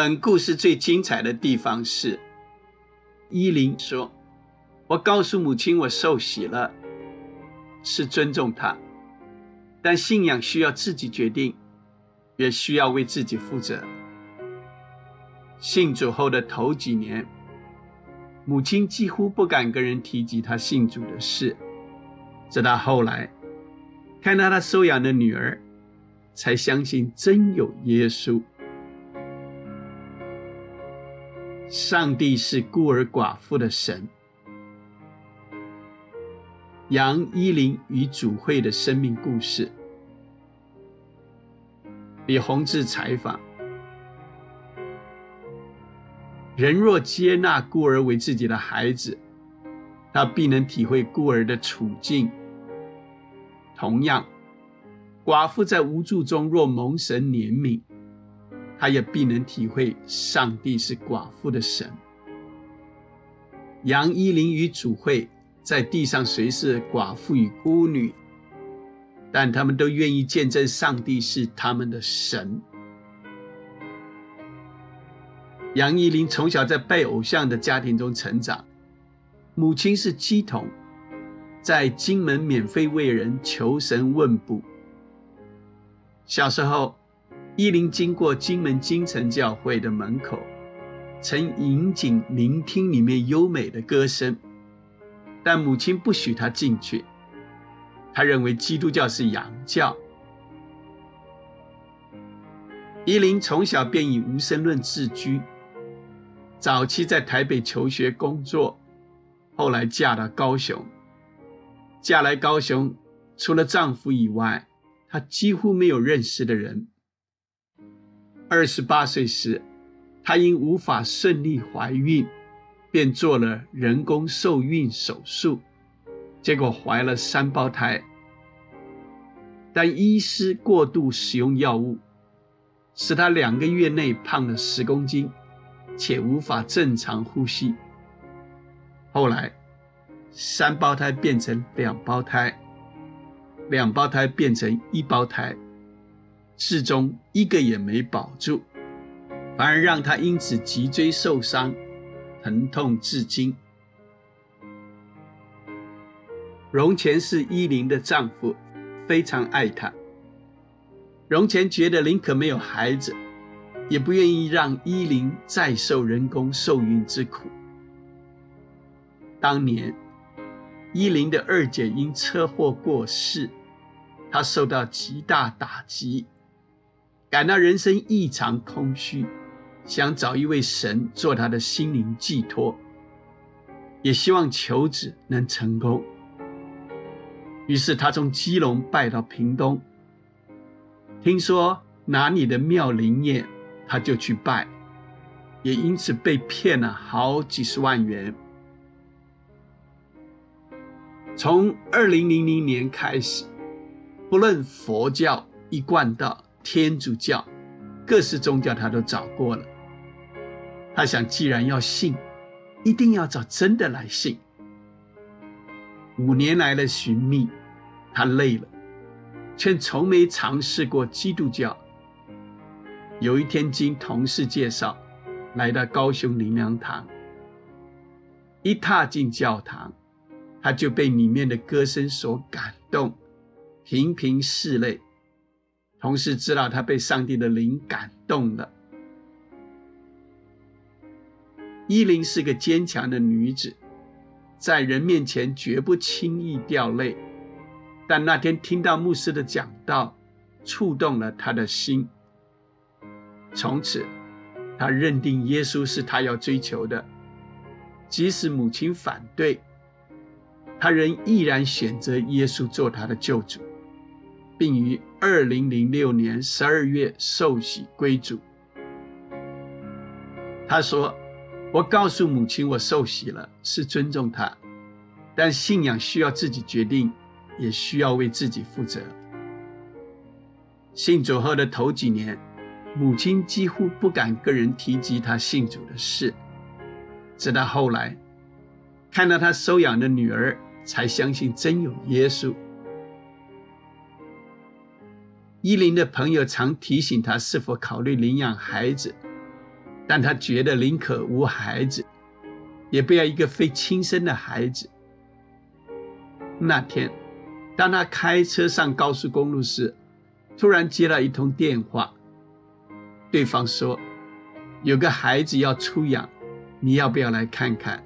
本故事最精彩的地方是，伊琳说：“我告诉母亲，我受洗了，是尊重她，但信仰需要自己决定，也需要为自己负责。”信主后的头几年，母亲几乎不敢跟人提及她信主的事，直到后来看到她收养的女儿，才相信真有耶稣。上帝是孤儿寡妇的神。杨依林与主会的生命故事，李洪志采访：人若接纳孤儿为自己的孩子，他必能体会孤儿的处境。同样，寡妇在无助中若蒙神怜悯。他也必能体会上帝是寡妇的神。杨依林与主会在地上虽是寡妇与孤女，但他们都愿意见证上帝是他们的神。杨依林从小在拜偶像的家庭中成长，母亲是鸡童，在金门免费为人求神问卜。小时候。依林经过金门金城教会的门口，曾引颈聆听里面优美的歌声，但母亲不许他进去。他认为基督教是洋教。依林从小便以无神论自居，早期在台北求学工作，后来嫁到高雄。嫁来高雄，除了丈夫以外，她几乎没有认识的人。二十八岁时，她因无法顺利怀孕，便做了人工受孕手术，结果怀了三胞胎。但医师过度使用药物，使她两个月内胖了十公斤，且无法正常呼吸。后来，三胞胎变成两胞胎，两胞胎变成一胞胎。至终一个也没保住，反而让他因此脊椎受伤，疼痛至今。荣前是依林的丈夫，非常爱她。荣前觉得林可没有孩子，也不愿意让依林再受人工受孕之苦。当年依林的二姐因车祸过世，她受到极大打击。感到人生异常空虚，想找一位神做他的心灵寄托，也希望求子能成功。于是他从基隆拜到屏东，听说哪里的庙灵验，他就去拜，也因此被骗了好几十万元。从二零零零年开始，不论佛教一贯道。天主教、各式宗教，他都找过了。他想，既然要信，一定要找真的来信。五年来的寻觅，他累了，却从没尝试过基督教。有一天，经同事介绍，来到高雄灵粮堂。一踏进教堂，他就被里面的歌声所感动，频频拭泪。同时知道他被上帝的灵感动了。伊琳是个坚强的女子，在人面前绝不轻易掉泪。但那天听到牧师的讲道，触动了他的心。从此，他认定耶稣是他要追求的，即使母亲反对，他仍毅然选择耶稣做他的救主。并于二零零六年十二月受洗归主。他说：“我告诉母亲，我受洗了，是尊重她，但信仰需要自己决定，也需要为自己负责。”信主后的头几年，母亲几乎不敢跟人提及她信主的事，直到后来看到她收养的女儿，才相信真有耶稣。依林的朋友常提醒他是否考虑领养孩子，但他觉得宁可无孩子，也不要一个非亲生的孩子。那天，当他开车上高速公路时，突然接到一通电话，对方说：“有个孩子要出养，你要不要来看看？”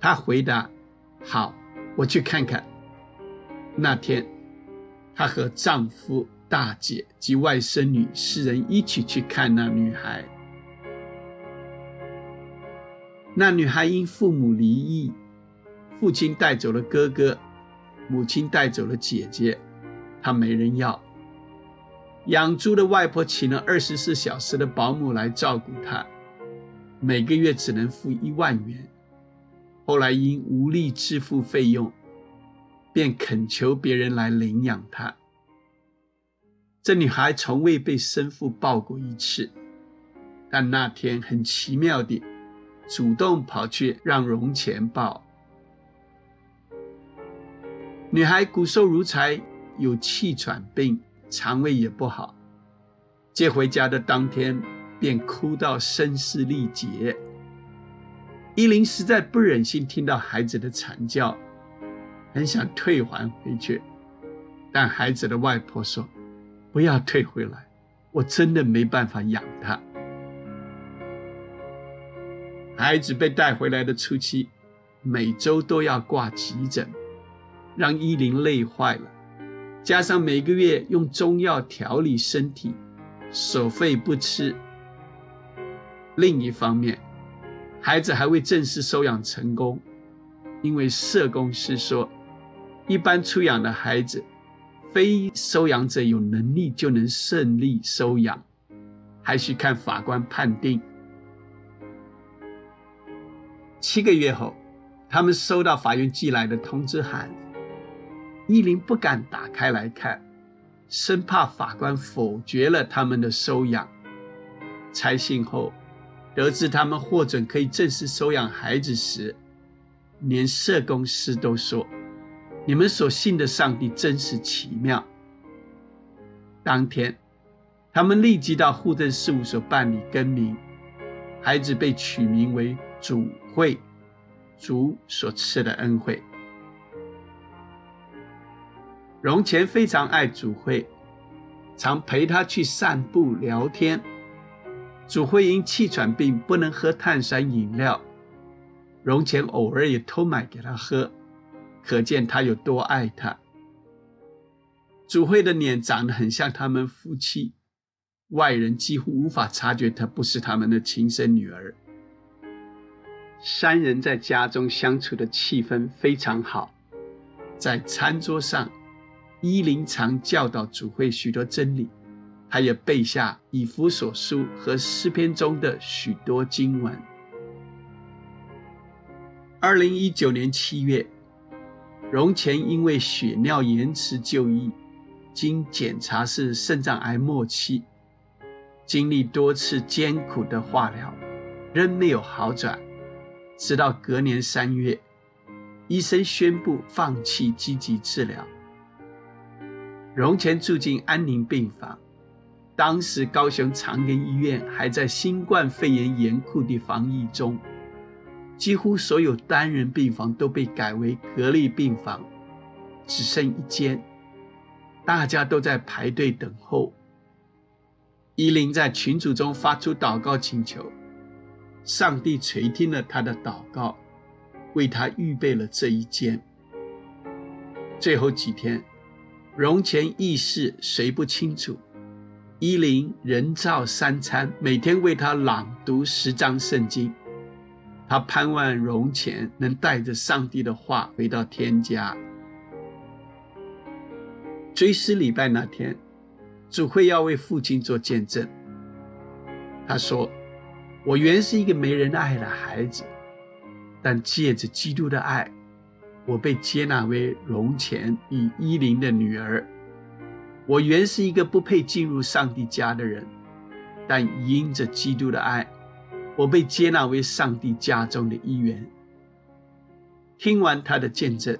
他回答：“好，我去看看。”那天，她和丈夫、大姐及外甥女四人一起去看那女孩。那女孩因父母离异，父亲带走了哥哥，母亲带走了姐姐，她没人要。养猪的外婆请了二十四小时的保姆来照顾她，每个月只能付一万元。后来因无力支付费用。便恳求别人来领养她。这女孩从未被生父抱过一次，但那天很奇妙地主动跑去让荣钱抱。女孩骨瘦如柴，有气喘病，肠胃也不好。接回家的当天便哭到声嘶力竭。伊琳实在不忍心听到孩子的惨叫。很想退还回去，但孩子的外婆说：“不要退回来，我真的没办法养他。”孩子被带回来的初期，每周都要挂急诊，让依琳累坏了。加上每个月用中药调理身体，所费不吃。另一方面，孩子还未正式收养成功，因为社工师说。一般出养的孩子，非收养者有能力就能顺利收养，还需看法官判定。七个月后，他们收到法院寄来的通知函，依林不敢打开来看，生怕法官否决了他们的收养。拆信后，得知他们获准可以正式收养孩子时，连社工师都说。你们所信的上帝真是奇妙。当天，他们立即到户政事务所办理更名，孩子被取名为主会，主所赐的恩惠。荣前非常爱主会，常陪他去散步聊天。主会因气喘病不能喝碳酸饮料，荣前偶尔也偷买给他喝。可见他有多爱她。主慧的脸长得很像他们夫妻，外人几乎无法察觉她不是他们的亲生女儿。三人在家中相处的气氛非常好，在餐桌上，依琳常教导主会许多真理，他也背下以弗所书和诗篇中的许多经文。二零一九年七月。容前因为血尿延迟就医，经检查是肾脏癌末期，经历多次艰苦的化疗，仍没有好转。直到隔年三月，医生宣布放弃积极治疗。荣前住进安宁病房，当时高雄长庚医院还在新冠肺炎严酷的防疫中。几乎所有单人病房都被改为隔离病房，只剩一间，大家都在排队等候。依琳在群组中发出祷告请求，上帝垂听了他的祷告，为他预备了这一间。最后几天，容前意识谁不清楚，依琳人造三餐，每天为他朗读十章圣经。他盼望荣前能带着上帝的话回到天家。追思礼拜那天，主会要为父亲做见证。他说：“我原是一个没人爱的孩子，但借着基督的爱，我被接纳为荣前与依琳的女儿。我原是一个不配进入上帝家的人，但因着基督的爱。”我被接纳为上帝家中的一员。听完他的见证，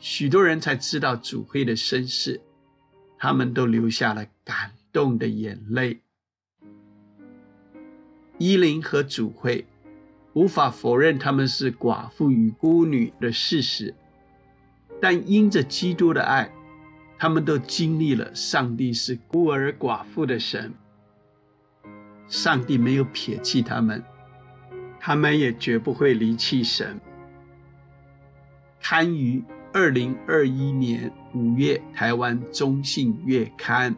许多人才知道主会的身世，他们都流下了感动的眼泪。依林和主会无法否认他们是寡妇与孤女的事实，但因着基督的爱，他们都经历了上帝是孤儿寡妇的神。上帝没有撇弃他们，他们也绝不会离弃神。刊于二零二一年五月台湾中信月刊。